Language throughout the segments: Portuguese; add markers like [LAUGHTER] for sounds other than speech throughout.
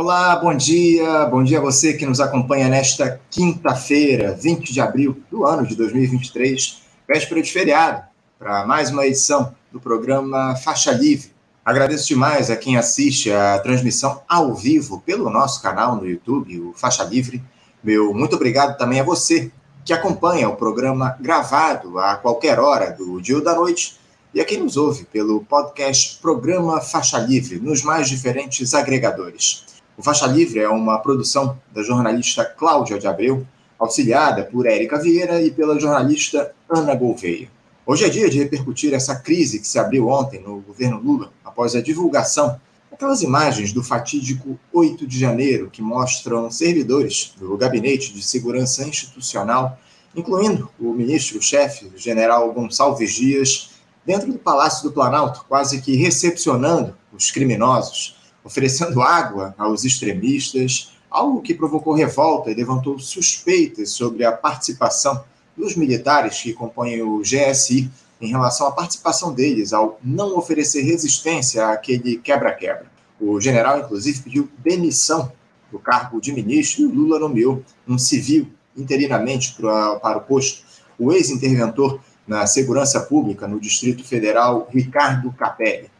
Olá, bom dia. Bom dia a você que nos acompanha nesta quinta-feira, 20 de abril do ano de 2023, véspera de feriado, para mais uma edição do programa Faixa Livre. Agradeço demais a quem assiste a transmissão ao vivo pelo nosso canal no YouTube, o Faixa Livre. Meu muito obrigado também a você que acompanha o programa gravado a qualquer hora do dia ou da noite e a quem nos ouve pelo podcast Programa Faixa Livre nos mais diferentes agregadores. O Faixa Livre é uma produção da jornalista Cláudia de Abreu, auxiliada por Érica Vieira e pela jornalista Ana Gouveia. Hoje é dia de repercutir essa crise que se abriu ontem no governo Lula, após a divulgação daquelas imagens do fatídico 8 de janeiro que mostram servidores do Gabinete de Segurança Institucional, incluindo o ministro-chefe, general Gonçalves Dias, dentro do Palácio do Planalto, quase que recepcionando os criminosos oferecendo água aos extremistas, algo que provocou revolta e levantou suspeitas sobre a participação dos militares que compõem o GSI em relação à participação deles ao não oferecer resistência àquele quebra-quebra. O general, inclusive, pediu demissão do cargo de ministro e Lula nomeou um civil interinamente para, o posto, o ex-interventor na segurança pública no Distrito Federal, Ricardo Capelli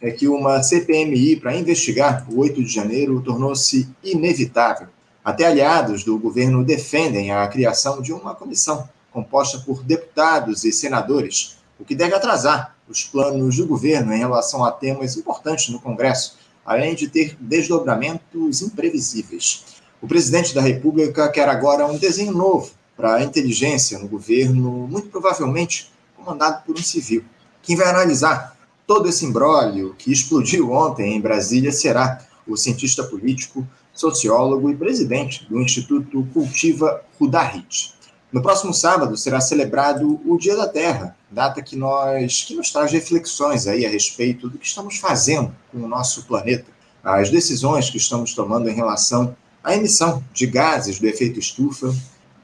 é que uma CPMI para investigar o 8 de janeiro tornou-se inevitável. Até aliados do governo defendem a criação de uma comissão composta por deputados e senadores, o que deve atrasar os planos do governo em relação a temas importantes no Congresso, além de ter desdobramentos imprevisíveis. O presidente da República quer agora um desenho novo para a inteligência no governo, muito provavelmente comandado por um civil. Quem vai analisar todo esse imbróglio que explodiu ontem em Brasília será o cientista político, sociólogo e presidente do Instituto Cultiva Rudahit. No próximo sábado será celebrado o Dia da Terra, data que nós que nos traz reflexões aí a respeito do que estamos fazendo com o nosso planeta, as decisões que estamos tomando em relação à emissão de gases do efeito estufa.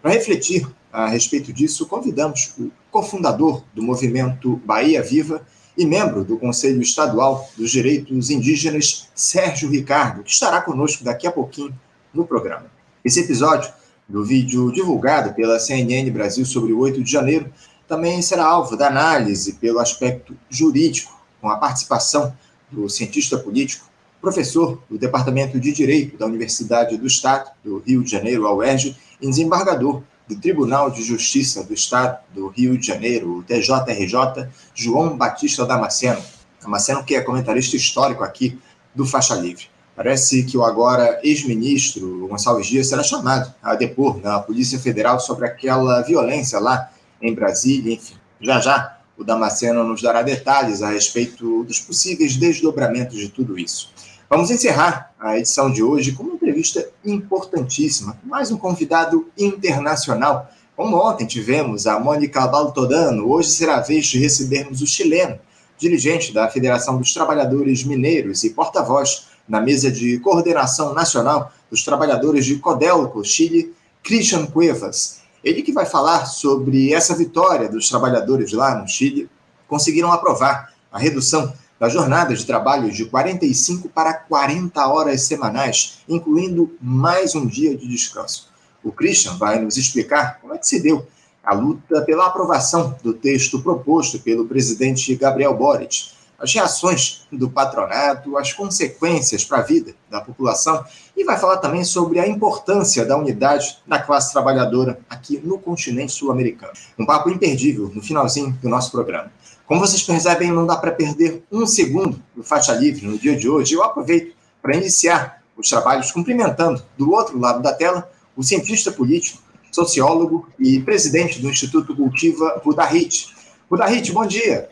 Para refletir a respeito disso, convidamos o cofundador do movimento Bahia Viva e membro do Conselho Estadual dos Direitos Indígenas, Sérgio Ricardo, que estará conosco daqui a pouquinho no programa. Esse episódio do vídeo divulgado pela CNN Brasil sobre o 8 de janeiro também será alvo da análise pelo aspecto jurídico, com a participação do cientista político, professor do Departamento de Direito da Universidade do Estado do Rio de Janeiro, a UERJ, e desembargador do Tribunal de Justiça do Estado do Rio de Janeiro, o TJRJ, João Batista Damasceno. Damasceno, que é comentarista histórico aqui do Faixa Livre. Parece que o agora ex-ministro Gonçalves Dias será chamado a depor na Polícia Federal sobre aquela violência lá em Brasília. Enfim, já já o Damasceno nos dará detalhes a respeito dos possíveis desdobramentos de tudo isso. Vamos encerrar a edição de hoje com entrevista importantíssima, mais um convidado internacional. Como ontem tivemos a Mônica Baltodano, hoje será a vez de recebermos o chileno, dirigente da Federação dos Trabalhadores Mineiros e porta-voz na mesa de coordenação nacional dos trabalhadores de Codelco, Chile, Christian Cuevas. Ele que vai falar sobre essa vitória dos trabalhadores lá no Chile, conseguiram aprovar a redução da jornada de trabalho de 45 para 40 horas semanais, incluindo mais um dia de descanso. O Christian vai nos explicar como é que se deu a luta pela aprovação do texto proposto pelo presidente Gabriel Boric, as reações do patronato, as consequências para a vida da população e vai falar também sobre a importância da unidade da classe trabalhadora aqui no continente sul-americano. Um papo imperdível no finalzinho do nosso programa. Como vocês percebem, não dá para perder um segundo do Faixa Livre no dia de hoje. Eu aproveito para iniciar os trabalhos cumprimentando, do outro lado da tela, o cientista político, sociólogo e presidente do Instituto Cultiva, Budahit. Budahit, bom dia.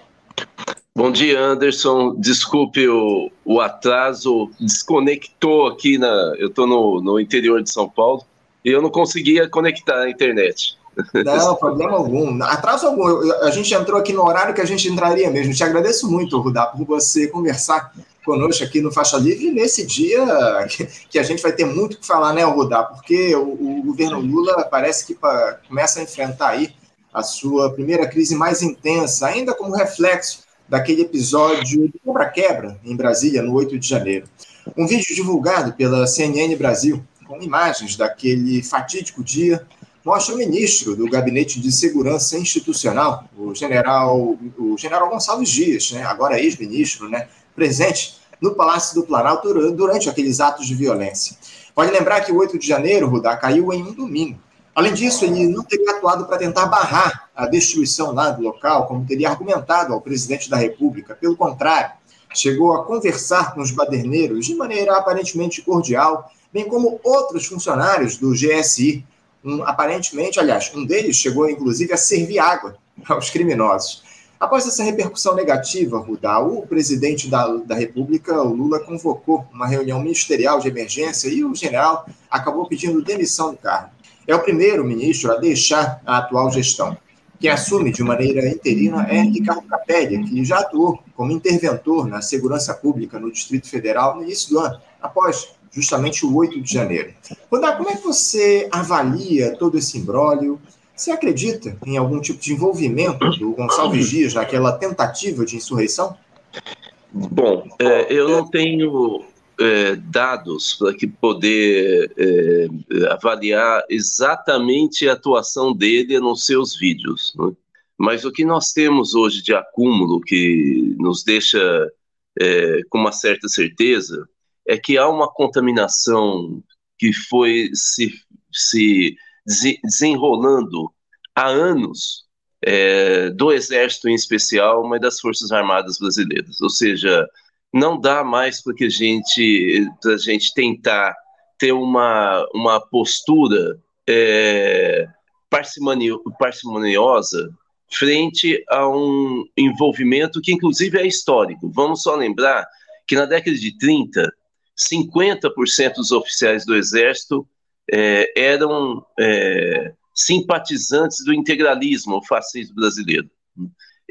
Bom dia, Anderson. Desculpe o, o atraso, desconectou aqui na. Eu estou no, no interior de São Paulo e eu não conseguia conectar a internet. Não, problema algum. Atraso algum. A gente entrou aqui no horário que a gente entraria mesmo. Te agradeço muito, Rudá, por você conversar conosco aqui no Faixa Livre nesse dia que, a gente vai ter muito que falar, né, Rudá? Porque o, o governo Lula parece que pra, começa a enfrentar aí a sua primeira crise mais intensa, ainda como reflexo daquele episódio de quebra-quebra em Brasília, no 8 de janeiro. Um vídeo divulgado pela CNN Brasil, com imagens daquele fatídico dia, mostra o ministro do Gabinete de Segurança Institucional, o general, o general Gonçalves Dias, né, agora ex-ministro, né, presente no Palácio do Planalto durante aqueles atos de violência. Pode lembrar que o 8 de janeiro, Rudá, caiu em um domingo. Além disso, ele não teria atuado para tentar barrar a destruição lá do local, como teria argumentado ao presidente da República. Pelo contrário, chegou a conversar com os baderneiros de maneira aparentemente cordial, bem como outros funcionários do GSI. Um, aparentemente, aliás, um deles chegou inclusive a servir água [LAUGHS] aos criminosos. Após essa repercussão negativa, Rudá, o presidente da, da República, Lula, convocou uma reunião ministerial de emergência e o general acabou pedindo demissão do cargo. É o primeiro ministro a deixar a atual gestão. Quem assume de maneira interina é Ricardo Capelli, que já atuou como interventor na segurança pública no Distrito Federal no início do ano, após justamente o 8 de janeiro. Rodar, como é que você avalia todo esse imbróglio? Você acredita em algum tipo de envolvimento do Gonçalves [COUGHS] Dias naquela tentativa de insurreição? Bom, é, eu não tenho é, dados para que poder é, avaliar exatamente a atuação dele nos seus vídeos. Né? Mas o que nós temos hoje de acúmulo que nos deixa é, com uma certa certeza é que há uma contaminação que foi se, se desenrolando há anos é, do Exército em especial, mas das Forças Armadas brasileiras. Ou seja, não dá mais para a gente, a gente tentar ter uma, uma postura é, parcimonio, parcimoniosa frente a um envolvimento que, inclusive, é histórico. Vamos só lembrar que na década de 30, 50% dos oficiais do Exército é, eram é, simpatizantes do integralismo, o fascismo brasileiro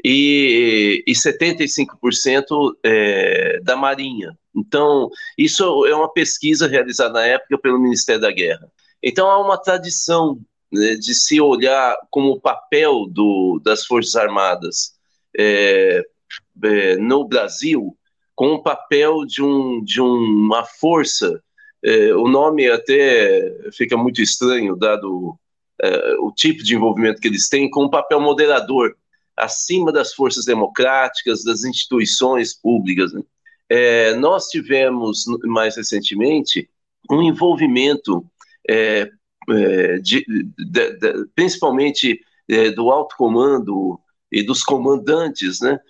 e, e 75% é, da Marinha. Então, isso é uma pesquisa realizada na época pelo Ministério da Guerra. Então, há uma tradição né, de se olhar como o papel do, das Forças Armadas é, é, no Brasil com o papel de, um, de uma força. É, o nome até fica muito estranho, dado é, o tipo de envolvimento que eles têm, com um papel moderador acima das forças democráticas, das instituições públicas. Né? É, nós tivemos, mais recentemente, um envolvimento, de, de, de, principalmente do alto comando e dos comandantes né,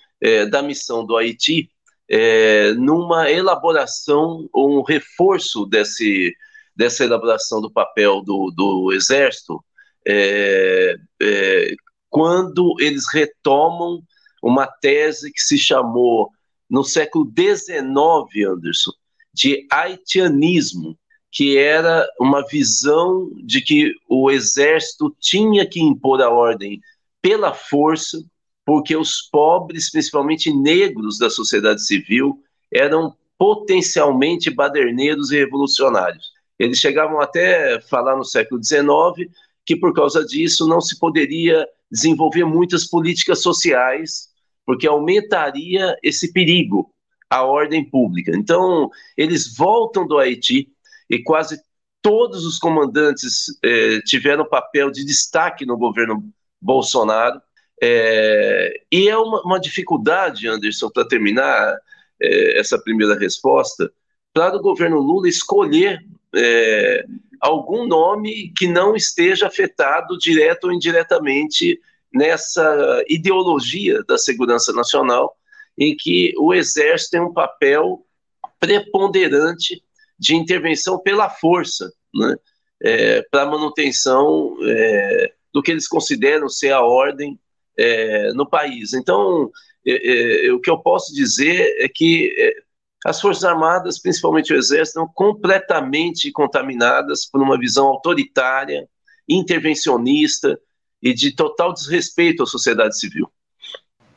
da missão do Haiti, é, numa elaboração ou um reforço desse, dessa elaboração do papel do, do Exército, é, é, quando eles retomam uma tese que se chamou, no século XIX, Anderson, de haitianismo, que era uma visão de que o exército tinha que impor a ordem pela força, porque os pobres, principalmente negros da sociedade civil, eram potencialmente baderneiros e revolucionários. Eles chegavam até a falar no século XIX que por causa disso não se poderia desenvolver muitas políticas sociais, porque aumentaria esse perigo à ordem pública. Então, eles voltam do Haiti e quase todos os comandantes eh, tiveram papel de destaque no governo Bolsonaro. É, e é uma, uma, dificuldade, Anderson, para terminar é, essa primeira resposta, para o governo Lula escolher é, algum nome que não esteja afetado direto ou indiretamente nessa ideologia da segurança nacional, em que o Exército tem um papel preponderante de intervenção pela força, né, é, para manutenção é, do que eles consideram ser a ordem é, no país. Então, é, é, o que eu posso dizer é que é, as Forças Armadas, principalmente o Exército, estão completamente contaminadas por uma visão autoritária, intervencionista e de total desrespeito à sociedade civil.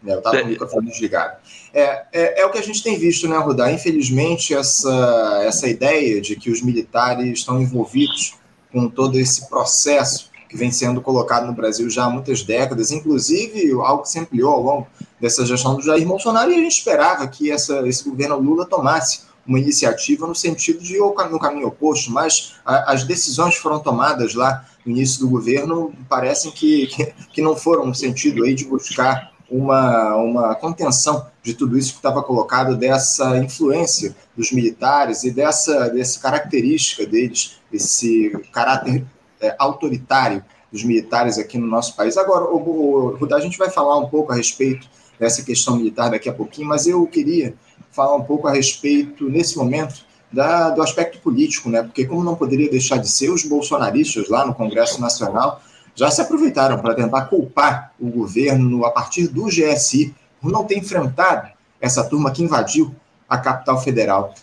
É, eu estava com o microfone desligado. É, é, é, o que a gente tem visto, né, Rudá? Infelizmente, essa, essa ideia de que os militares estão envolvidos com todo esse processo que vem sendo colocado no Brasil já há muitas décadas, inclusive algo que se ampliou ao longo dessa gestão do Jair Bolsonaro, e a gente esperava que essa, esse governo Lula tomasse uma iniciativa no sentido de ou no caminho oposto, mas a, as decisões foram tomadas lá no início do governo parecem que, que, que não foram no sentido aí de buscar uma, uma contenção de tudo isso que estava colocado, dessa influência dos militares e dessa, dessa característica deles, esse caráter é, autoritário dos militares aqui no nosso país. Agora, o, a gente vai falar um pouco a respeito dessa questão militar daqui a pouquinho, mas eu queria falar um pouco a respeito, nesse momento, da, do aspecto político, né? Porque, como não poderia deixar de ser, os bolsonaristas lá no Congresso Nacional já se aproveitaram para tentar culpar o governo a partir do GSI por não ter enfrentado essa turma que invadiu a capital federal.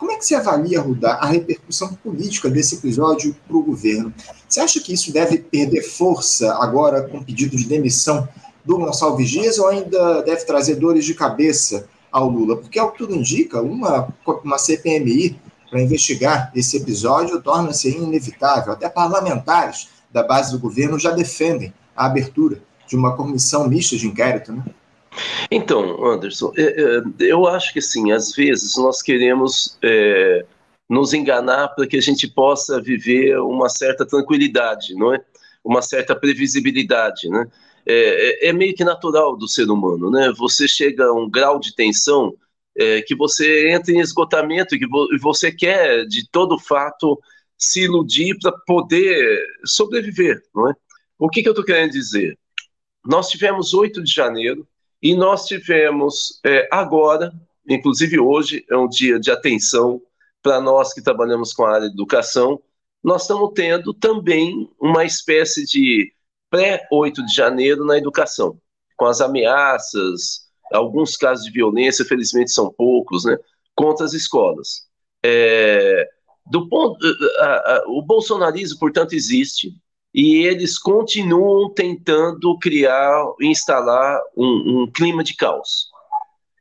Como é que você avalia, Rudá, a repercussão política desse episódio para o governo? Você acha que isso deve perder força agora com o pedido de demissão do Gonçalves Dias ou ainda deve trazer dores de cabeça ao Lula? Porque, ao que tudo indica, uma, uma CPMI para investigar esse episódio torna-se inevitável. Até parlamentares da base do governo já defendem a abertura de uma comissão mista de inquérito, né? Então, Anderson, é, é, eu acho que sim, às vezes nós queremos é, nos enganar para que a gente possa viver uma certa tranquilidade, não é? Uma certa previsibilidade, né? É, é, é meio que natural do ser humano, né? Você chega a um grau de tensão é, que você entra em esgotamento, que vo você quer, de todo fato, se iludir para poder sobreviver, não é? O que, que eu estou querendo dizer? Nós tivemos 8 de janeiro e nós tivemos é, agora, inclusive hoje, é um dia de atenção para nós que trabalhamos com a área de educação, nós estamos tendo também uma espécie de pré-8 de janeiro na educação, com as ameaças, alguns casos de violência, felizmente são poucos, né, contra as escolas. É, do ponto, a, a, o bolsonarismo, portanto, existe e eles continuam tentando criar, instalar um, um clima de caos.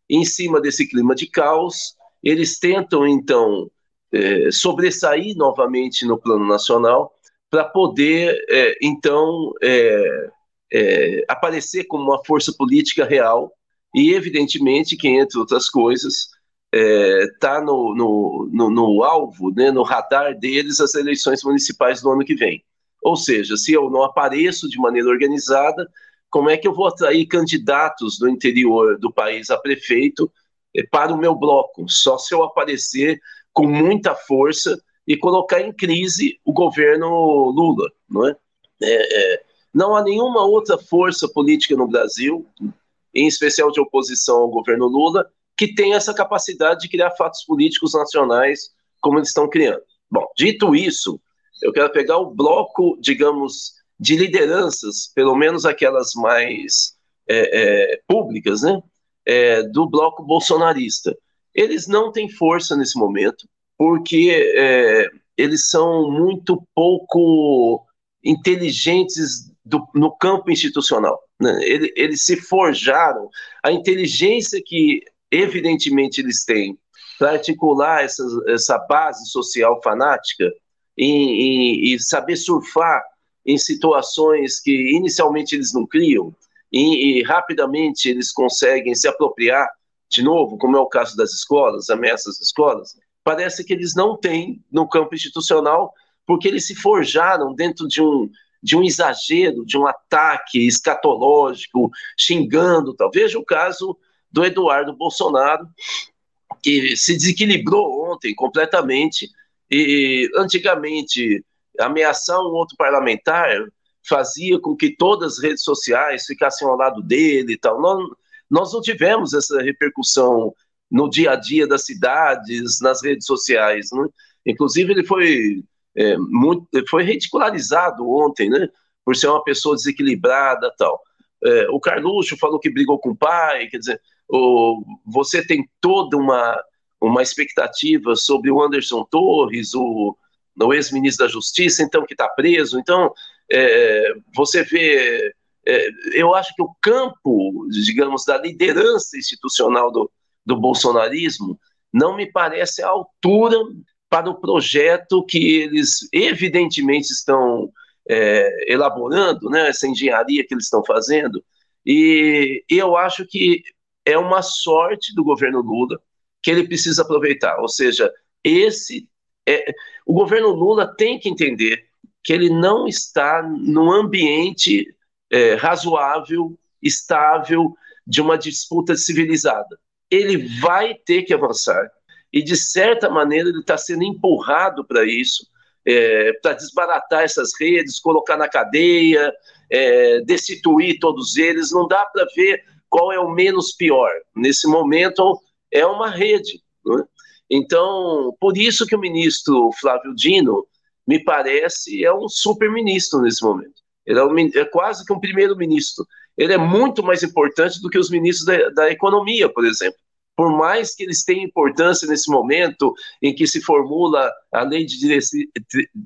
Em cima desse clima de caos, eles tentam então é, sobressair novamente no plano nacional para poder é, então é, é, aparecer como uma força política real e evidentemente que entre outras coisas está é, no, no, no, no, alvo, né, no radar deles as eleições municipais do ano que vem. Ou seja, se eu não apareço de maneira organizada, como é que eu vou atrair candidatos do interior do país a prefeito é, para o meu bloco? Só se eu aparecer com muita força e colocar em crise o governo Lula, não é? é, é não há nenhuma outra força política no Brasil, em especial de oposição ao governo Lula, que tem essa capacidade de criar fatos políticos nacionais como eles estão criando. Bom, dito isso, eu quero pegar o bloco, digamos, de lideranças, pelo menos aquelas mais é, é, públicas, né, é, do bloco bolsonarista. Eles não têm força nesse momento, porque é, eles são muito pouco inteligentes do, no campo institucional. Né? Eles, eles se forjaram, a inteligência que evidentemente eles têm para articular essa, essa base social fanática e, e, e, saber surfar em situações que inicialmente eles não criam e, e, rapidamente eles conseguem se apropriar de novo, como é o caso das escolas, ameaças das escolas, parece que eles não têm no campo institucional porque eles se forjaram dentro de um de um exagero, de um ataque escatológico, xingando, tal. Veja o caso do Eduardo Bolsonaro, que se desequilibrou ontem completamente. E antigamente, ameaçar um outro parlamentar fazia com que todas as redes sociais ficassem ao lado dele e tal. Nós, não tivemos essa repercussão no dia a dia das cidades, nas redes sociais. Né? Inclusive, ele foi, é, muito, foi ridicularizado ontem, né? por ser uma pessoa desequilibrada tal. É, o Carluxo falou que brigou com o pai, quer dizer, o, você tem toda uma, uma expectativa sobre o Anderson Torres, o, o ex-ministro da Justiça, então, que está preso. Então, é, você vê. É, eu acho que o campo, digamos, da liderança institucional do, do bolsonarismo não me parece a altura para o projeto que eles evidentemente estão é, elaborando, né, essa engenharia que eles estão fazendo. E eu acho que é uma sorte do governo Lula que ele precisa aproveitar. Ou seja, esse é, o governo Lula tem que entender que ele não está num ambiente é, razoável, estável, de uma disputa civilizada. Ele vai ter que avançar e, de certa maneira, ele está sendo empurrado para isso, é, para desbaratar essas redes, colocar na cadeia, é, destituir todos eles. Não dá para ver qual é o menos pior. Nesse momento, é uma rede. Né? Então, por isso que o ministro Flávio Dino, me parece, é um super-ministro nesse momento. Ele é, um, é quase que um primeiro-ministro. Ele é muito mais importante do que os ministros da, da economia, por exemplo por mais que eles tenham importância nesse momento em que se formula a lei de, diretrizes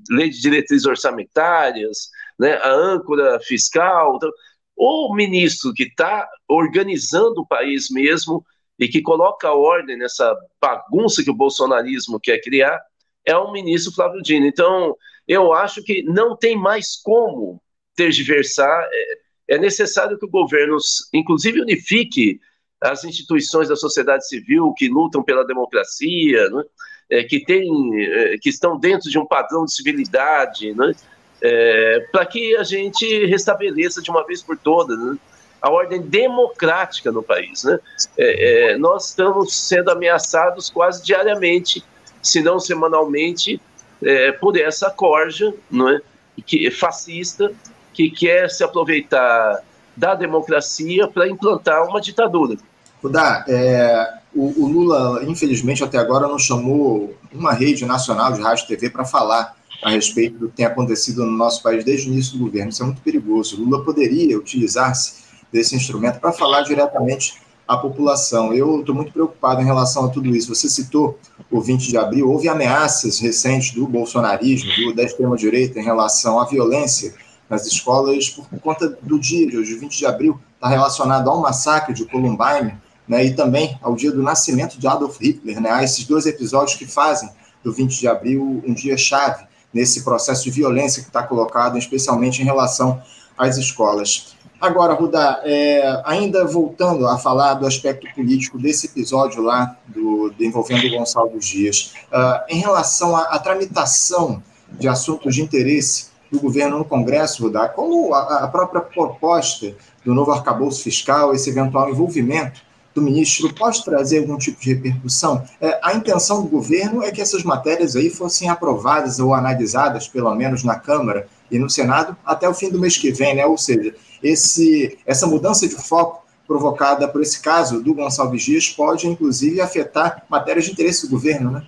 lei de diretrizes orçamentárias, né, a âncora fiscal, então, o ministro que está organizando o país mesmo e que coloca ordem nessa bagunça que o bolsonarismo quer criar é o ministro Flávio Dino. Então, eu acho que não tem mais como tergiversar. É, é necessário que o governo, inclusive, unifique as instituições da sociedade civil que lutam pela democracia, né? é, que, tem, é, que estão dentro de um padrão de civilidade, né? é, para que a gente restabeleça de uma vez por todas né? A ordem democrática no país. Né? É, é, nós estamos sendo ameaçados quase diariamente, se não semanalmente, é, por essa corja não é? que, fascista que quer se aproveitar da democracia para implantar uma ditadura. Rudá, é, o, o, Lula, infelizmente, até agora não chamou uma rede nacional de rádio e TV para falar a respeito do que tem acontecido no nosso país desde o início do governo. Isso é muito perigoso. O Lula poderia utilizar-se desse instrumento para falar diretamente à população. Eu estou muito preocupado em relação a tudo isso. Você citou o 20 de abril, houve ameaças recentes do bolsonarismo, do, da extrema-direita, em relação à violência nas escolas por conta do dia de hoje, 20 de abril, está relacionado ao massacre de Columbine, né, e também ao dia do nascimento de Adolf Hitler, né, há esses dois episódios que fazem do 20 de abril um dia chave nesse processo de violência que está colocado, especialmente em relação às escolas. Agora, Ruda, é, ainda voltando a falar do aspecto político desse episódio lá do, do envolvendo o Gonçalo Dias, uh, em relação à, à, tramitação de assuntos de interesse do governo no Congresso, Ruda, como a, a própria proposta do novo arcabouço fiscal, esse eventual envolvimento do ministro pode trazer algum tipo de repercussão? É, a intenção do governo é que essas matérias aí fossem aprovadas ou analisadas, pelo menos na Câmara e no Senado, até o fim do mês que vem, né? Ou seja, esse, essa mudança de foco provocada por esse caso do Gonçalves Dias pode, inclusive, afetar matérias de interesse do governo, né?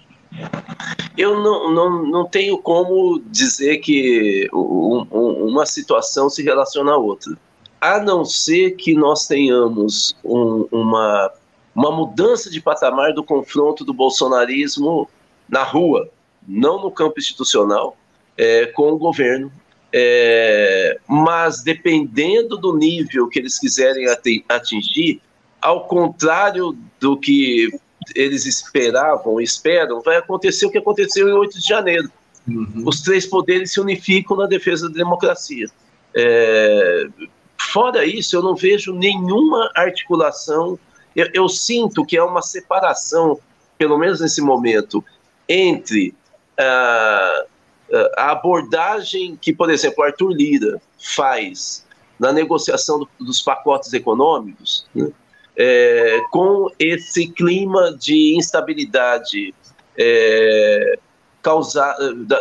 Eu não, não, não tenho como dizer que um, um, uma situação se relaciona à outra a não ser que nós tenhamos um, uma, uma mudança de patamar do confronto do bolsonarismo na rua, não no campo institucional, é, com o governo. É, mas dependendo do nível que eles quiserem atingir, ao contrário do que eles esperavam, esperam, vai acontecer o que aconteceu em 8 de janeiro. Uhum. Os três poderes se unificam na defesa da democracia. É, Fora isso, eu não vejo nenhuma articulação. Eu, eu sinto que é uma separação, pelo menos nesse momento, entre uh, a abordagem que, por exemplo, Arthur Lira faz na negociação do, dos pacotes econômicos, né, é, com esse clima de instabilidade é, causa, da,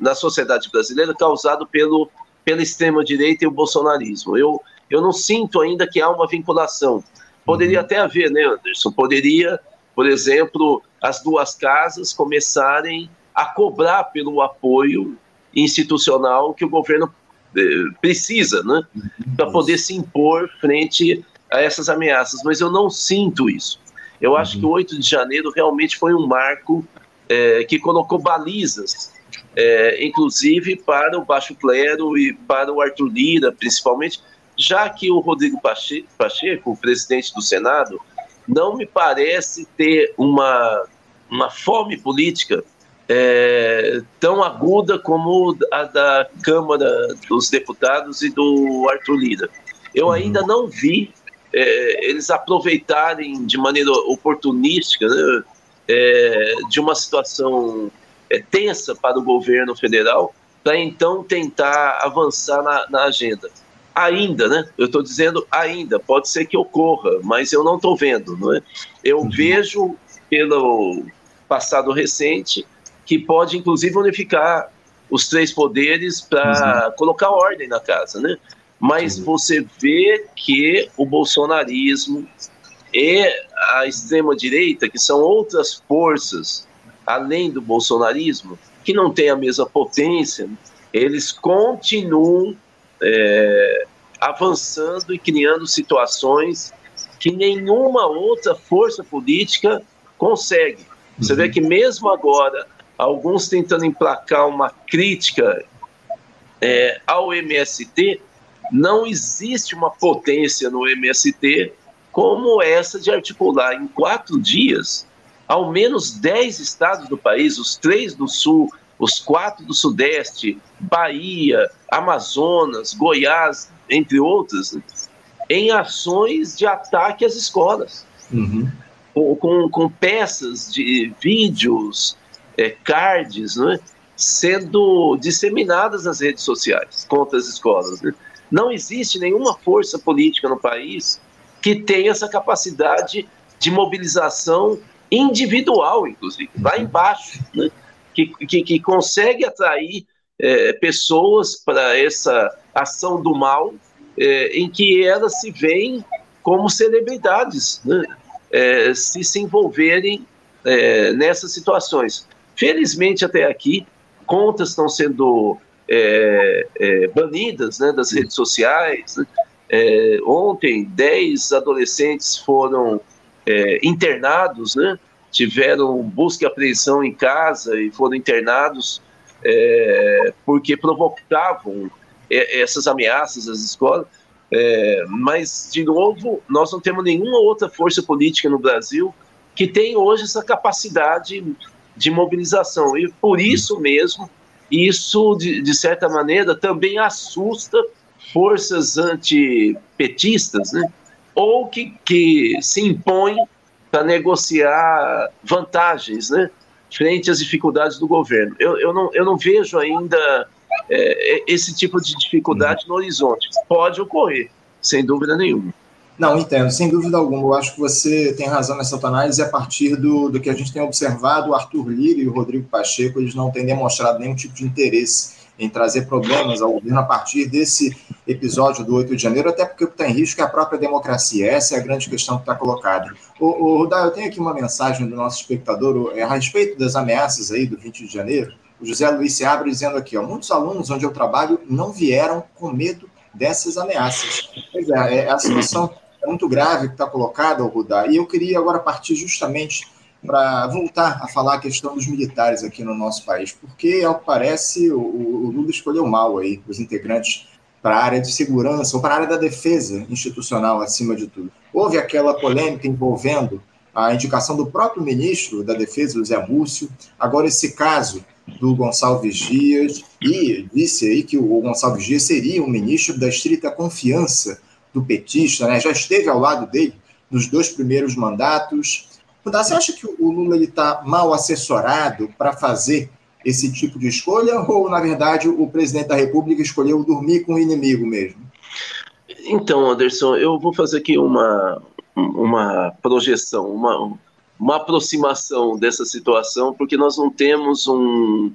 na sociedade brasileira causado pelo pela extrema-direita e o bolsonarismo. Eu, eu não sinto ainda que há uma vinculação. Poderia uhum. até haver, né, Anderson? Poderia, por exemplo, as duas casas começarem a cobrar pelo apoio institucional que o governo eh, precisa, né, uhum. para poder se impor frente a essas ameaças. Mas eu não sinto isso. Eu acho que o 8 de janeiro realmente foi um marco eh, que colocou balizas é, inclusive para o Baixo Clero e para o Arthur Lira, principalmente, já que o Rodrigo Pacheco, o presidente do Senado, não me parece ter uma, uma fome política é, tão aguda como a da Câmara dos Deputados e do Arthur Lira. Eu uhum. ainda não vi é, eles aproveitarem de maneira oportunística né, é, de uma situação é, tensa para o governo federal, para então tentar avançar na, na agenda. Ainda, né? Eu estou dizendo ainda, pode ser que ocorra, mas eu não estou vendo, não é? Eu uhum. vejo pelo passado recente que pode inclusive unificar os três poderes para uhum. colocar ordem na casa, né? Mas uhum. você vê que o bolsonarismo e a extrema direita, que são outras forças além do bolsonarismo, que não tem a mesma potência, eles continuam é, avançando e criando situações que nenhuma outra força política consegue. Você uhum. vê que mesmo agora, alguns tentando emplacar uma crítica é, ao MST, não existe uma potência no MST como essa de articular em quatro dias ao menos dez estados do país, os três do sul, os quatro do sudeste, Bahia, Amazonas, Goiás, entre outros, em ações de ataque às escolas. Uhum. Com, com, com, peças de vídeos, é, cards, né, sendo disseminadas nas redes sociais contra as escolas. Né? Não existe nenhuma força política no país que tenha essa capacidade de mobilização individual, inclusive, lá embaixo, né? que, que, que consegue atrair é, pessoas para essa ação do mal, é, em que elas se veem como celebridades, né? é, se se envolverem é, nessas situações. Felizmente, até aqui, contas estão sendo é, é, banidas né, das redes sociais. Né? ontem, 10 adolescentes foram internados, né? tiveram busca e apreensão em casa e foram internados é, porque provocavam é, essas ameaças às escolas. É, mas, de novo, nós não temos nenhuma outra força política no Brasil que tem hoje essa capacidade de mobilização. E por isso mesmo, isso, de, de certa maneira, também assusta forças antipetistas, né? Ou que, que se impõem para negociar vantagens, né? Frente às dificuldades do governo. Eu, eu, não, eu não vejo ainda é, esse tipo de dificuldade no horizonte. Pode ocorrer, sem dúvida nenhuma. Não, entendo, sem dúvida alguma. Eu acho que você tem razão nessa análise a partir do, do que a gente tem observado. O Arthur Lira e o Rodrigo Pacheco eles não têm demonstrado nenhum tipo de interesse em trazer problemas ao governo a partir desse episódio do 8 de janeiro, até porque o que está em risco é a própria democracia. Essa é a grande questão que está colocada. O, o eu tenho aqui uma mensagem do nosso espectador é, a respeito das ameaças aí do 20 de janeiro. O José Luiz se abre dizendo aqui, ó, muitos alunos onde eu trabalho não vieram com medo dessas ameaças. Pois é, é a situação é muito grave que está colocada, Rudá, e eu queria agora partir justamente para voltar a falar a questão dos militares aqui no nosso país, porque, ao que parece, o, o Lula escolheu mal aí os integrantes para a área de segurança ou para a área da defesa institucional, acima de tudo. Houve aquela polêmica envolvendo a indicação do próprio ministro da Defesa, o Zé Múcio, agora esse caso do Gonçalves Dias, e disse aí que o Gonçalves Dias seria um ministro da estrita confiança do petista, né? já esteve ao lado dele nos dois primeiros mandatos, você acha que o Lula está mal assessorado para fazer esse tipo de escolha, ou, na verdade, o presidente da República escolheu dormir com o inimigo mesmo? Então, Anderson, eu vou fazer aqui uma, uma projeção, uma, uma aproximação dessa situação, porque nós não temos um,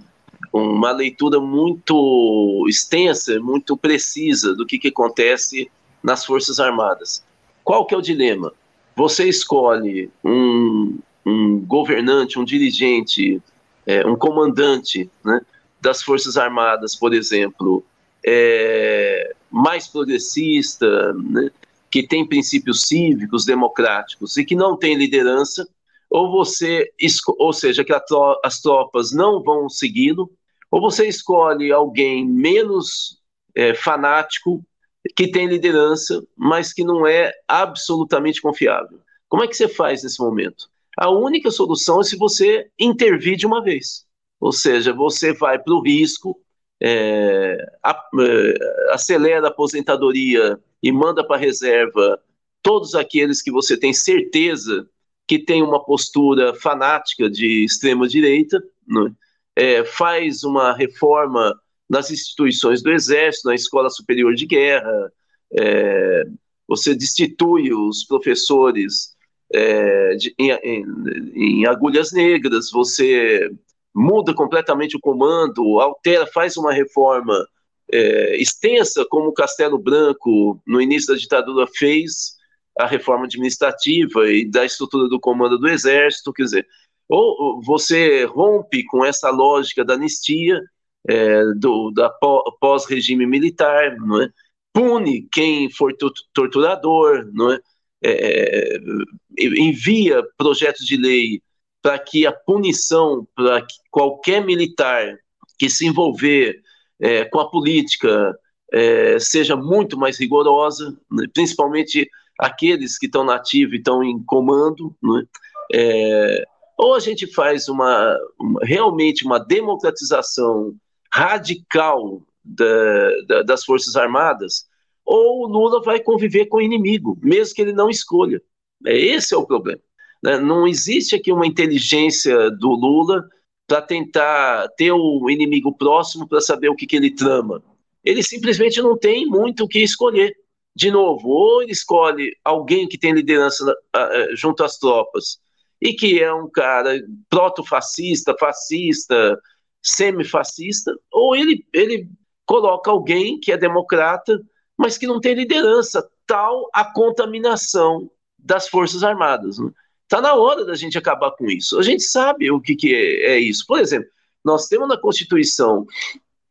uma leitura muito extensa, muito precisa do que, que acontece nas Forças Armadas. Qual que é o dilema? Você escolhe um, um governante, um dirigente, é, um comandante né, das Forças Armadas, por exemplo, é, mais progressista, né, que tem princípios cívicos, democráticos e que não tem liderança, ou você, ou seja, que as tropas não vão segui-lo, ou você escolhe alguém menos é, fanático, que tem liderança, mas que não é absolutamente confiável. Como é que você faz nesse momento? A única solução é se você intervir de uma vez. Ou seja, você vai para o risco, é, é, acelera a aposentadoria e manda para a reserva todos aqueles que você tem certeza que tem uma postura fanática de extrema direita, né? é, faz uma reforma nas instituições do Exército, na Escola Superior de Guerra, é, você destitui os professores é, de, em, em, em, agulhas negras, você muda completamente o comando, altera, faz uma reforma é, extensa, como o Castelo Branco, no início da ditadura, fez a reforma administrativa e da estrutura do comando do Exército, quer dizer, ou você rompe com essa lógica da anistia, é, do, da pós-regime militar, não é? pune quem for torturador, não é? É, é envia projetos de lei para que a punição para qualquer militar que se envolver é, com a política é, seja muito mais rigorosa, né? principalmente aqueles que estão nativos e estão em comando. Né? Ou a gente faz uma, uma, realmente uma democratização radical da, da, das Forças Armadas, ou o Lula vai conviver com o inimigo, mesmo que ele não escolha. É, esse é o problema. Né? Não existe aqui uma inteligência do Lula para tentar ter o inimigo próximo para saber o que, que ele trama. Ele simplesmente não tem muito o que escolher. De novo, ou ele escolhe alguém que tem liderança uh, junto às tropas e que é um cara proto-fascista, fascista, semi-fascista, ou ele, ele coloca alguém que é democrata, mas que não tem liderança, tal a contaminação das Forças Armadas. Está né? Tá na hora da gente acabar com isso. A gente sabe o que, que é, é isso. Por exemplo, nós temos na Constituição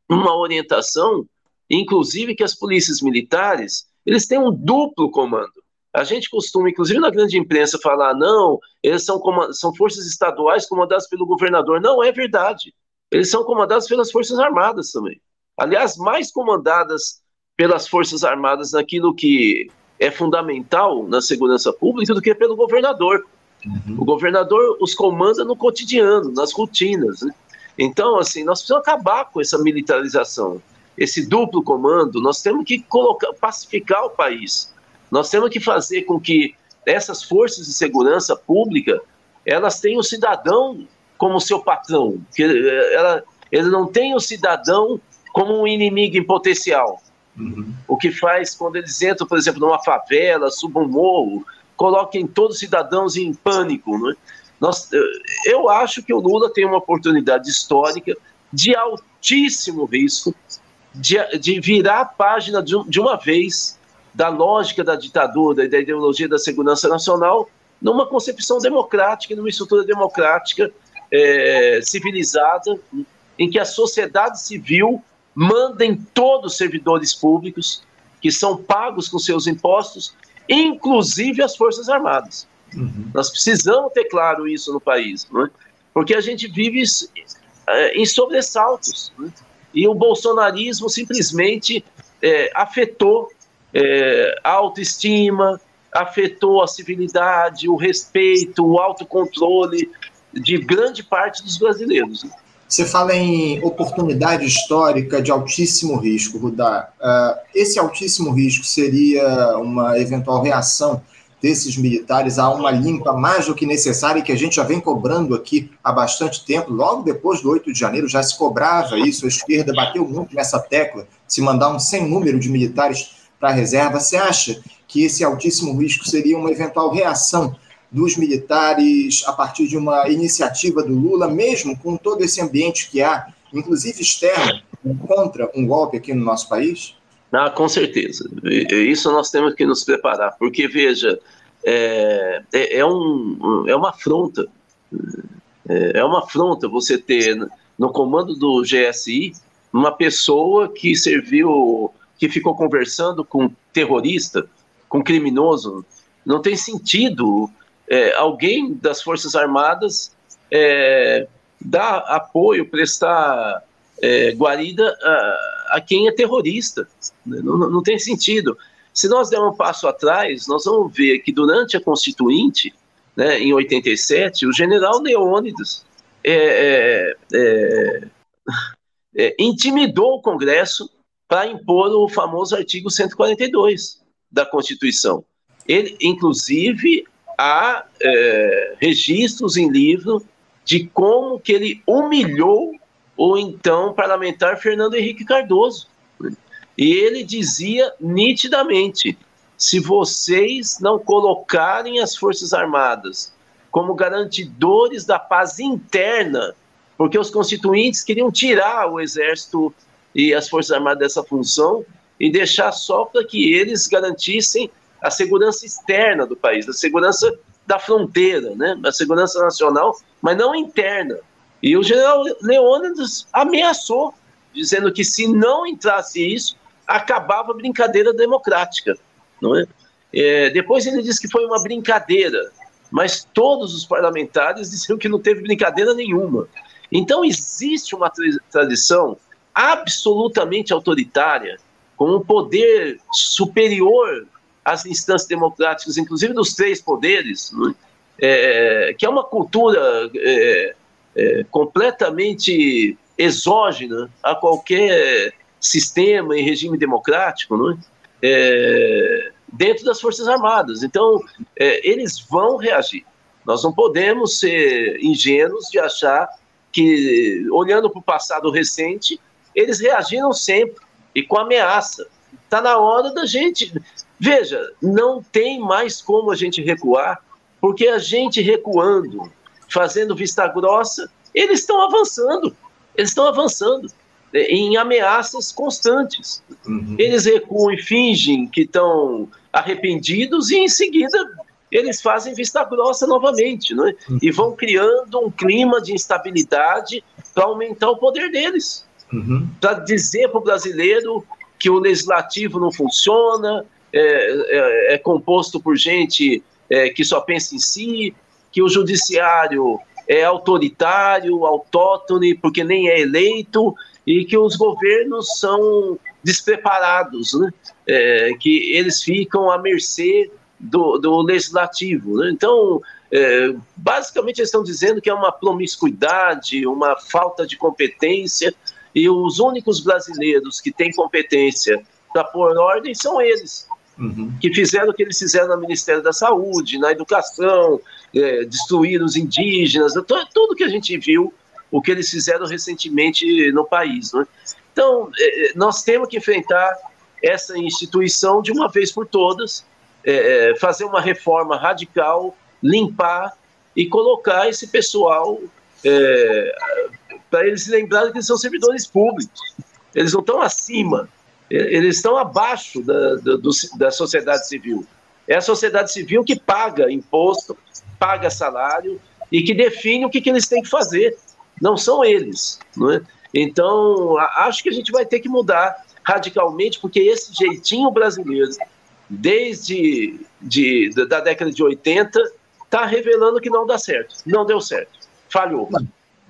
uma orientação, inclusive que as polícias militares eles têm um duplo comando. A gente costuma, inclusive na grande imprensa, falar: não, eles são, são forças estaduais comandadas pelo governador. Não é verdade. Eles são comandados pelas Forças Armadas também. Aliás, mais comandadas pelas Forças Armadas naquilo que é fundamental na segurança pública do que pelo governador. Uhum. O governador os comanda no cotidiano, nas rotinas. Né? Então, assim, nós precisamos acabar com essa militarização, esse duplo comando. Nós temos que colocar, pacificar o país. Nós temos que fazer com que essas forças de segurança pública elas tenham o cidadão como seu patrão, que ela, ele não tem o cidadão como um inimigo em potencial. Uhum. O que faz quando eles entram, por exemplo, numa favela, subam um morro, coloquem todos os cidadãos em pânico. Né? Nós, eu acho que o Lula tem uma oportunidade histórica de altíssimo risco de, de virar a página de, de uma vez da lógica da ditadura e da ideologia da segurança nacional numa concepção democrática, numa estrutura democrática é, civilizada, em que a sociedade civil mandem todos os servidores públicos que são pagos com seus impostos, inclusive as Forças Armadas. Uhum. Nós precisamos ter claro isso no país, é? porque a gente vive é, em sobressaltos. É? E o bolsonarismo simplesmente é, afetou é, a autoestima, afetou a civilidade, o respeito, o autocontrole de grande parte dos brasileiros. Né? Você fala em oportunidade histórica de altíssimo risco, Rudá. Uh, esse altíssimo risco seria uma eventual reação desses militares a uma limpa mais do que necessária, que a gente já vem cobrando aqui há bastante tempo. Logo depois do 8 de janeiro já se cobrava isso, a esquerda bateu muito nessa tecla, se mandar um sem número de militares para a reserva. Você acha que esse altíssimo risco seria uma eventual reação dos militares a partir de uma iniciativa do Lula, mesmo com todo esse ambiente que há, inclusive externo, contra um golpe aqui no nosso país? Ah, com certeza. Isso nós temos que nos preparar, porque, veja, é, é, é um, é uma afronta. É, é uma afronta você ter no comando do GSI uma pessoa que serviu, que ficou conversando com terrorista, com criminoso. Não tem sentido é, alguém das Forças Armadas é, dar apoio, prestar é, guarida a, a, quem é terrorista. Né? Não, não, tem sentido. Se nós der um passo atrás, nós vamos ver que durante a Constituinte, né, em 87, o general Leônidas é, é, é, intimidou o Congresso para impor o famoso artigo 142 da Constituição Ele, inclusive, há é, registros em livro de como que ele humilhou o então parlamentar Fernando Henrique Cardoso. E ele dizia nitidamente: se vocês não colocarem as Forças Armadas como garantidores da paz interna, porque os constituintes queriam tirar o Exército e as Forças Armadas dessa função e deixar só para que eles garantissem a segurança externa do país, a segurança da fronteira, né? a segurança nacional, mas não interna. E o general Leônidas ameaçou, dizendo que se não entrasse isso, acabava a brincadeira democrática. Não é? é depois ele disse que foi uma brincadeira, mas todos os parlamentares [LAUGHS] disseram que não teve brincadeira nenhuma. Então existe uma tradição absolutamente autoritária, com um poder superior às instâncias democráticas, inclusive dos três poderes, né? é, que é uma cultura é, é, completamente exógena a qualquer sistema e regime democrático, né? É, dentro das Forças Armadas. Então, é, eles vão reagir. Nós não podemos ser ingênuos de achar que, olhando para o passado recente, eles reagiram sempre e com ameaça. Está na hora da gente. Veja, não tem mais como a gente recuar, porque a gente recuando, fazendo vista grossa, eles estão avançando. Eles estão avançando em ameaças constantes. Uhum. Eles recuam e fingem que estão arrependidos e em seguida eles fazem vista grossa novamente, né? Uhum. E vão criando um clima de instabilidade para aumentar o poder deles. Uhum. Para dizer para o brasileiro que o legislativo não funciona, é, é, é composto por gente é, que só pensa em si, que o judiciário é autoritário, autóctone, porque nem é eleito, e que os governos são despreparados, né? É, que eles ficam à mercê do, do legislativo. Né? Então, é, basicamente, eles estão dizendo que é uma promiscuidade, uma falta de competência, e os únicos brasileiros que têm competência para pôr ordem são eles. Uhum. Que fizeram o que eles fizeram no Ministério da Saúde, na educação, é, destruir os indígenas, tudo que a gente viu o que eles fizeram recentemente no país. Né? Então, é, é, nós temos que enfrentar essa instituição de uma vez por todas, é, é, fazer uma reforma radical, limpar e colocar esse pessoal é, para eles se lembrarem que eles são servidores públicos. Eles não estão acima, eles estão abaixo da, do, da sociedade civil. É a sociedade civil que paga imposto, paga salário e que define o que, que eles têm que fazer não são eles. Não é? Então, acho que a gente vai ter que mudar radicalmente, porque esse jeitinho brasileiro, desde de, da década de 80, está revelando que não dá certo. Não deu certo. Falhou.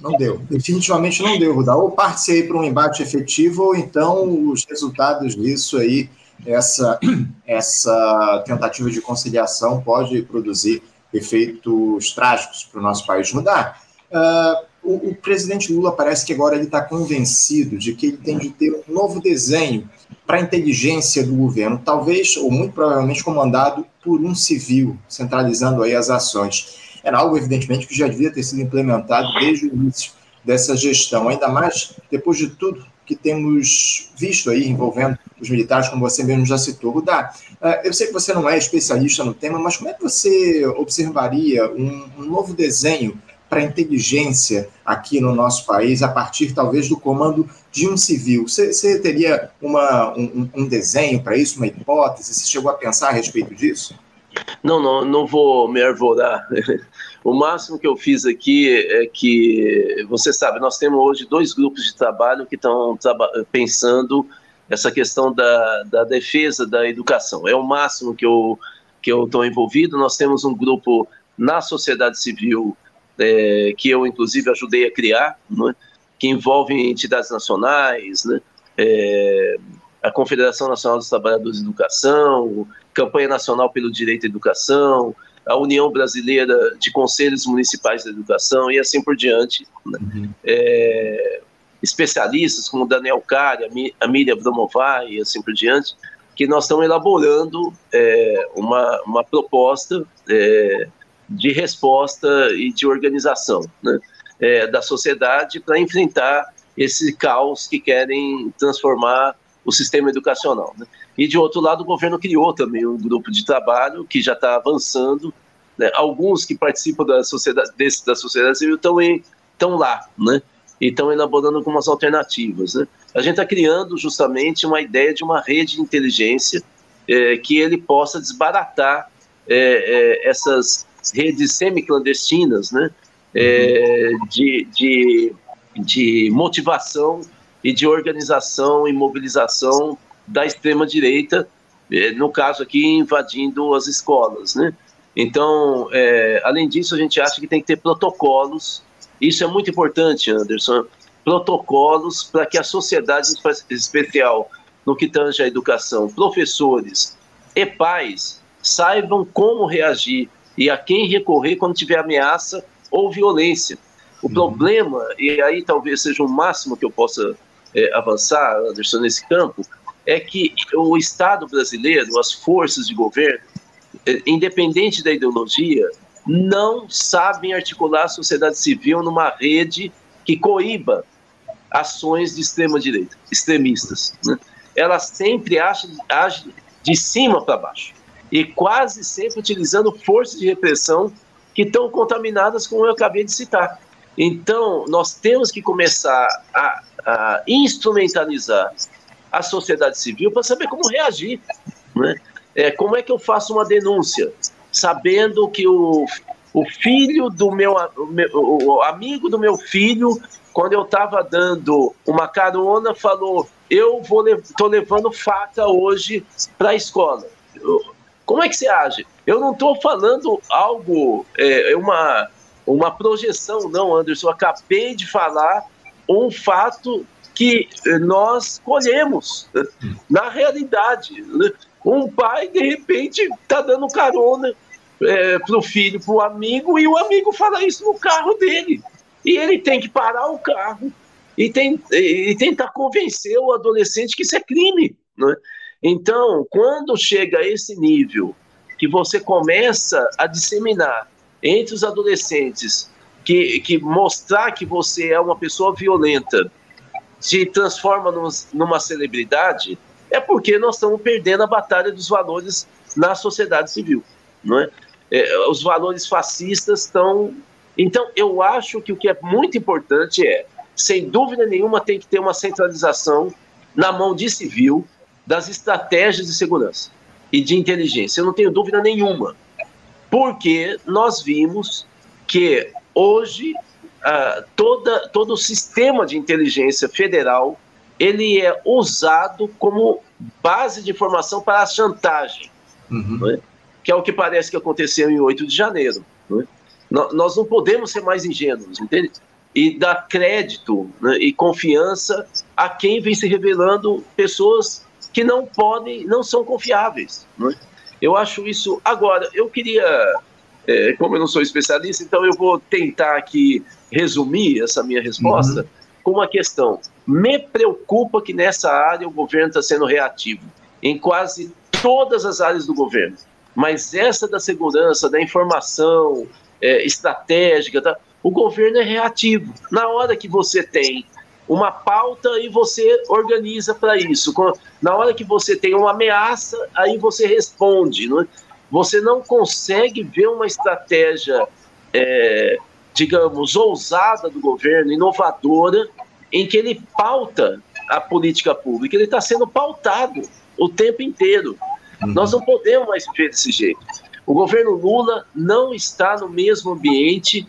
Não, deu. Definitivamente não deu, Rudá. Ou parte aí para um embate efetivo, ou então os resultados disso aí, essa, essa tentativa de conciliação pode produzir efeitos trágicos para o nosso país. Rudá, uh, o, o, presidente Lula parece que agora ele está convencido de que ele tem de ter um novo desenho para a inteligência do governo, talvez ou muito provavelmente comandado por um civil, centralizando aí as ações. Era algo, evidentemente, que já devia ter sido implementado desde o início dessa gestão, ainda mais depois de tudo que temos visto aí envolvendo os militares, como você mesmo já citou. Rudá, eh, eu sei que você não é especialista no tema, mas como é que você observaria um, um novo desenho para a inteligência aqui no nosso país, a partir talvez do comando de um civil. Você teria uma, um, um desenho para isso, uma hipótese? Você chegou a pensar a respeito disso? Não, não, não vou me arvorar. [LAUGHS] O máximo que eu fiz aqui é que, você sabe, nós temos hoje dois grupos de trabalho que estão pensando essa questão da, da defesa da educação. É o máximo que eu que eu estou envolvido. Nós temos um grupo na sociedade civil é, que eu inclusive ajudei a criar, né, que envolvem entidades nacionais, né, é, a Confederação Nacional dos Trabalhadores de Educação, Campanha Nacional pelo Direito à Educação, a União Brasileira de Conselhos Municipais de Educação e assim por diante. Né. Uhum. É, especialistas como Daniel Cari, a Miriam Bromovai e assim por diante, que nós estamos elaborando é, uma, uma proposta é, de resposta e de organização né, é, da sociedade para enfrentar esse caos que querem transformar o sistema educacional. Né? E, de outro lado, o governo criou também um grupo de trabalho que já está avançando. Né? Alguns que participam da sociedade, desse, da sociedade civil estão, em, estão lá, né? e estão elaborando algumas alternativas. Né? A gente está criando justamente uma ideia de uma rede de inteligência é, que ele possa desbaratar é, é, essas redes semi-clandestinas né? É, de, de, de motivação e de organização e mobilização da extrema-direita, é, no caso aqui, invadindo as escolas. Né? Então, é, além disso, a gente acha que tem que ter protocolos isso é muito importante, Anderson. Protocolos para que a sociedade, em especial no que tange à educação, professores e pais, saibam como reagir e a quem recorrer quando tiver ameaça ou violência. O uhum. problema, e aí talvez seja o máximo que eu possa é, avançar, Anderson, nesse campo, é que o Estado brasileiro, as forças de governo, é, independente da ideologia, não sabem articular a sociedade civil numa rede que coíba ações de extrema-direita, extremistas. Né? Ela sempre age, age de cima para baixo e quase sempre utilizando forças de repressão que estão contaminadas, como eu acabei de citar. Então, nós temos que começar a, a instrumentalizar a sociedade civil para saber como reagir. Né? É, como é que eu faço uma denúncia? sabendo que o, o filho do meu, o, amigo do meu filho, quando eu estava dando uma carona, falou: Eu vou tô levando faca hoje para a escola. como é que você age? Eu não estou falando algo, é, é, uma, uma projeção, não, Anderson. Eu acabei de falar um fato que nós colhemos na realidade. Né? Um pai, de repente, está dando carona é, para o filho, para o amigo, e o amigo fala isso no carro dele. E ele tem que parar o carro e, tem, e tentar convencer o adolescente que isso é crime. Né? Então, quando chega a esse nível que você começa a disseminar entre os adolescentes que, que mostrar que você é uma pessoa violenta se transforma num, numa celebridade, é porque nós estamos perdendo a batalha dos valores na sociedade civil. Não é? É, os valores fascistas estão. Então, eu acho que o que é muito importante é, sem dúvida nenhuma, tem que ter uma centralização na mão de civil das estratégias de segurança e de inteligência. Eu não tenho dúvida nenhuma. Porque nós vimos que hoje uh, toda, todo o sistema de inteligência federal ele é usado como base de informação para a chantagem, uhum. é? que é o que parece que aconteceu em 8 de janeiro. É? Nós não podemos ser mais ingênuos, entende? E dar crédito né, e confiança a quem vem se revelando pessoas que não podem, não são confiáveis. É? Eu acho isso. Agora, eu queria, é, como eu não sou especialista, então eu vou tentar aqui resumir essa minha resposta. Uhum com uma questão. Me preocupa que nessa área o governo está sendo reativo, em quase todas as áreas do governo. Mas essa da segurança, da informação é, estratégica, tá? o governo é reativo. Na hora que você tem uma pauta e você organiza para isso. Na hora que você tem uma ameaça, aí você responde. Não é? Você não consegue ver uma estratégia é, digamos, ousada do governo, inovadora, em que ele pauta a política pública. Ele está sendo pautado o tempo inteiro. Uhum. Nós não podemos mais viver desse jeito. O governo Lula não está no mesmo ambiente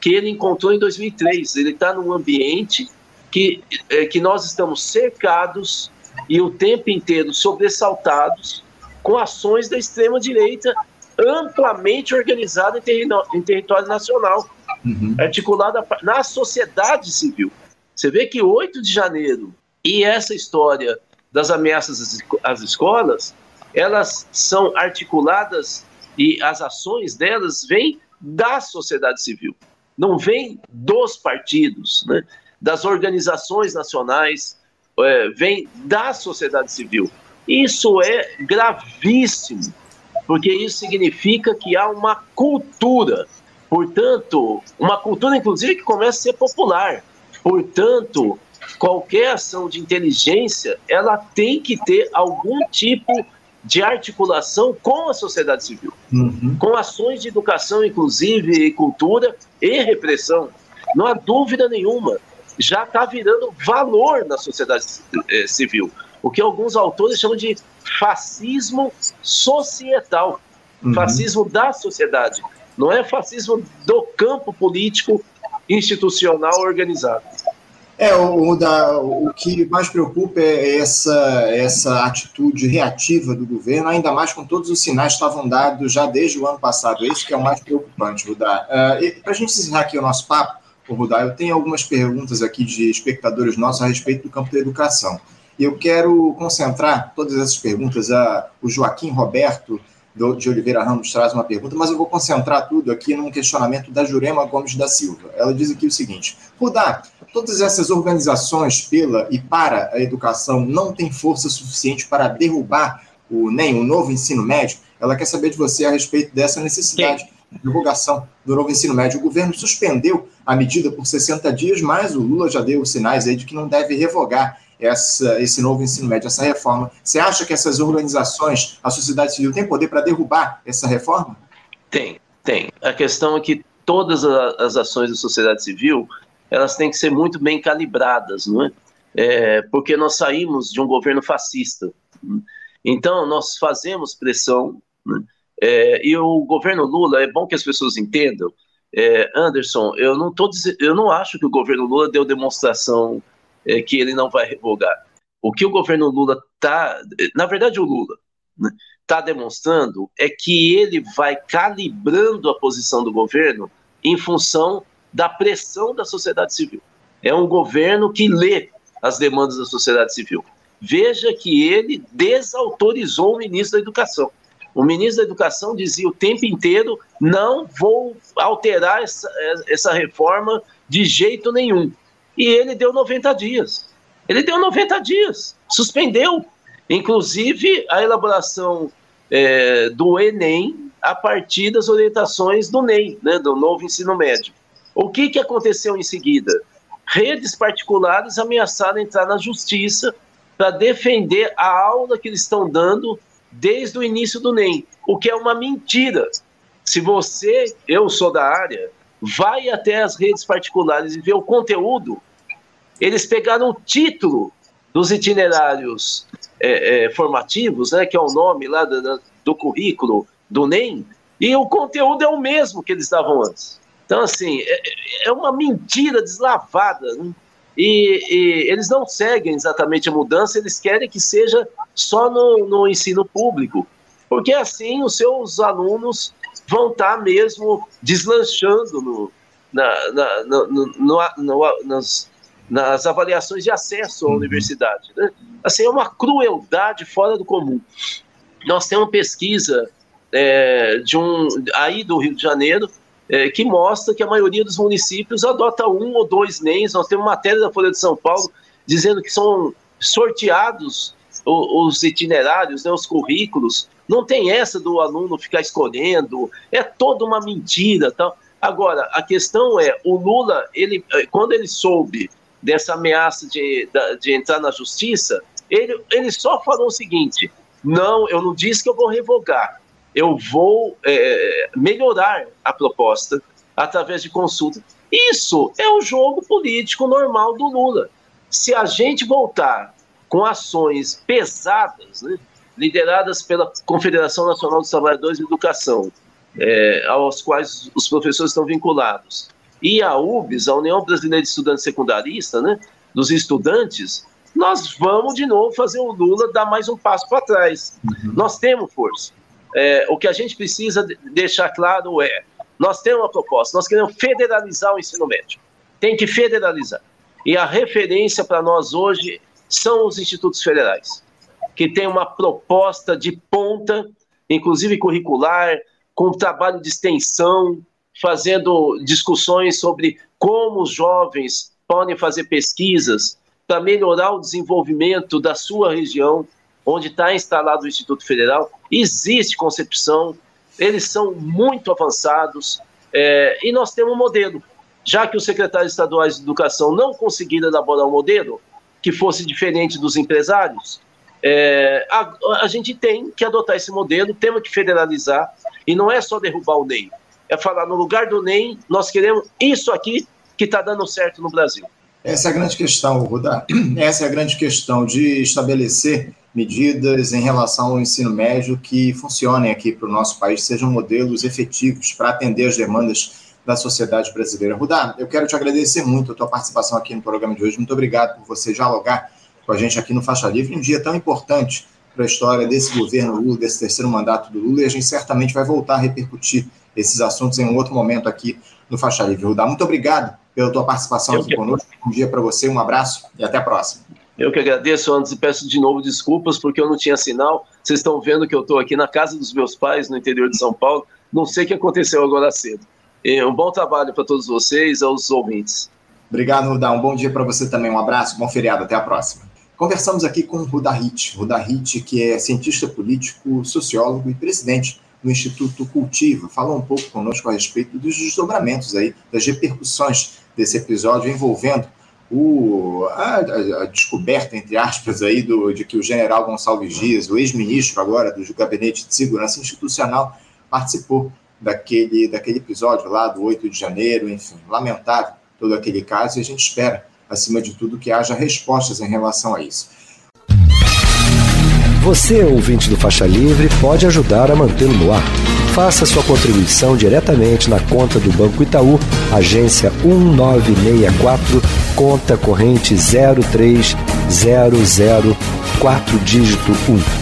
que ele encontrou em 2003. Ele está num ambiente que, é, que nós estamos cercados e o tempo inteiro sobressaltados com ações da extrema-direita amplamente organizada em, em território nacional uhum. articulada na sociedade civil. Você vê que 8 de janeiro e essa história das ameaças às escolas, elas são articuladas e as ações delas vêm da sociedade civil, não vêm dos partidos, né? das organizações nacionais, é, vem da sociedade civil. Isso é gravíssimo, porque isso significa que há uma cultura, portanto, uma cultura inclusive que começa a ser popular. Portanto, qualquer ação de inteligência, ela tem que ter algum tipo de articulação com a sociedade civil, uhum. com ações de educação, inclusive, e cultura e repressão. Não há dúvida nenhuma. Já está virando valor na sociedade eh, civil, o que alguns autores chamam de fascismo societal, uhum. fascismo da sociedade. Não é fascismo do campo político institucional organizado. É, o, da, o que mais preocupa é essa, essa atitude reativa do governo, ainda mais com todos os sinais que estavam dados já desde o ano passado. É isso que é o mais preocupante, Rudá. Uh, Para a gente encerrar aqui o nosso papo, Rudá, eu tenho algumas perguntas aqui de espectadores nossos a respeito do campo da educação. Eu quero concentrar todas essas perguntas. A, o Joaquim Roberto de Oliveira Ramos traz uma pergunta, mas eu vou concentrar tudo aqui num questionamento da Jurema Gomes da Silva. Ela diz aqui o seguinte: Rudá, todas essas organizações pela e para a educação não têm força suficiente para derrubar o NEM, o novo ensino médio? Ela quer saber de você a respeito dessa necessidade. Sim divulgação do novo ensino médio. O governo suspendeu a medida por 60 dias, mas o Lula já deu sinais aí de que não deve revogar essa, esse novo ensino médio, essa reforma. Você acha que essas organizações, a sociedade civil, tem poder para derrubar essa reforma? Tem, tem. A questão é que todas as ações da sociedade civil elas têm que ser muito bem calibradas, não é? é porque nós saímos de um governo fascista. Então, nós fazemos pressão, né? é, e o governo Lula, é bom que as pessoas entendam, é, Anderson, eu não, tô eu não acho que o governo Lula deu demonstração é, que ele não vai revogar. O que o governo Lula está. Na verdade, o Lula está né, demonstrando é que ele vai calibrando a posição do governo em função da pressão da sociedade civil. É um governo que lê as demandas da sociedade civil. Veja que ele desautorizou o ministro da Educação. O ministro da Educação dizia o tempo inteiro: não vou alterar essa, essa reforma de jeito nenhum e ele deu 90 dias. Ele deu 90 dias, suspendeu, inclusive a elaboração é, do Enem a partir das orientações do NEM, né, do novo ensino médio. O que, que aconteceu em seguida? Redes particulares ameaçaram entrar na justiça para defender a aula que eles estão dando desde o início do NEM, o que é uma mentira. Se você, eu sou da área, vai até as redes particulares e vê o conteúdo, eles pegaram o título dos itinerários é, é, formativos, né, que é o nome lá do, do currículo do NEM, e o conteúdo é o mesmo que eles davam antes. Então, assim, é, é uma mentira deslavada. Né? E, e, eles não seguem exatamente a mudança, eles querem que seja só no, no ensino público, porque assim os seus alunos vão estar tá mesmo deslanchando no, na, na, no, no, no, nas, nas avaliações de acesso à uhum. universidade. Né? Assim, é uma crueldade fora do comum. Nós temos pesquisa é, de um aí do Rio de Janeiro é, que mostra que a maioria dos municípios adota um ou dois NEMs. Nós temos matéria da Folha de São Paulo dizendo que são sorteados os, os itinerários, né, os currículos não tem essa do aluno ficar escolhendo, é toda uma mentira. Tá? Agora, a questão é, o Lula, ele, eh, quando ele soube dessa ameaça de, de entrar na justiça, ele, ele só falou o seguinte: não, eu não disse que eu vou revogar, eu vou é, melhorar a proposta através de consulta. Isso é o jogo político normal do Lula. Se a gente voltar com ações pesadas, né, lideradas pela Confederação Nacional dos Trabalhadores de Educação, é, aos quais os professores estão vinculados, e a UBS, a União Brasileira de Estudantes Secundaristas, né, dos estudantes, nós vamos de novo fazer o Lula dar mais um passo para trás. Uhum. Nós temos força. É, o que a gente precisa deixar claro é: nós temos uma proposta, nós queremos federalizar o ensino médio. Tem que federalizar. E a referência para nós hoje são os institutos federais que tem uma proposta de ponta, inclusive curricular, com trabalho de extensão, fazendo discussões sobre como os jovens podem fazer pesquisas para melhorar o desenvolvimento da sua região. onde está instalado o Instituto Federal, existe concepção, eles são muito avançados é, e nós temos um modelo. Já que os secretários estaduais de educação não conseguiram elaborar um modelo que fosse diferente dos empresários, é, a, a, gente tem que adotar esse modelo, temos que federalizar, e não é só derrubar o NEM, é falar no lugar do NEM, nós queremos isso aqui que está dando certo no Brasil. Essa é a grande questão, Rudá. [CLEARS THROAT] Essa é a grande questão de estabelecer medidas em relação ao ensino médio que funcionem aqui para o nosso país, sejam modelos efetivos para atender as demandas da sociedade brasileira. Rudá, eu quero te agradecer muito a tua participação aqui no programa de hoje. Muito obrigado por você dialogar com a gente aqui no Faixa Livre, um dia tão importante para a história desse governo Lula, desse terceiro mandato do Lula, e a gente certamente vai voltar a repercutir esses assuntos em um outro momento aqui no Faixa Livre. Rudá, muito obrigado pela tua participação eu aqui que... conosco. Um dia para você, um abraço e até a próxima. Eu que agradeço antes e peço de novo desculpas porque eu não tinha sinal. Vocês estão vendo que eu estou aqui na casa dos meus pais, no interior de São Paulo. Não sei o que aconteceu agora cedo. E um bom trabalho para todos vocês, aos ouvintes. Obrigado, Rudá. Um bom dia para você também. Um abraço, bom feriado. Até a próxima. Conversamos aqui com Rudá Hit. Rudá Hit, que é cientista político, sociólogo e presidente do Instituto Cultiva. Falou um pouco conosco a respeito dos desdobramentos aí, das repercussões desse episódio envolvendo o, a, a, descoberta, entre aspas, aí do, de que o general Gonçalves Dias, o ex-ministro agora do Gabinete de Segurança Institucional, participou daquele, daquele episódio lá do 8 de janeiro, enfim, lamentável todo aquele caso, e a gente espera, acima de tudo, que haja respostas em relação a isso. Você, ouvinte do Faixa Livre, pode ajudar a mantê-lo no ar. Faça sua contribuição diretamente na conta do Banco Itaú, agência 1964, conta corrente 03004 dígito 1.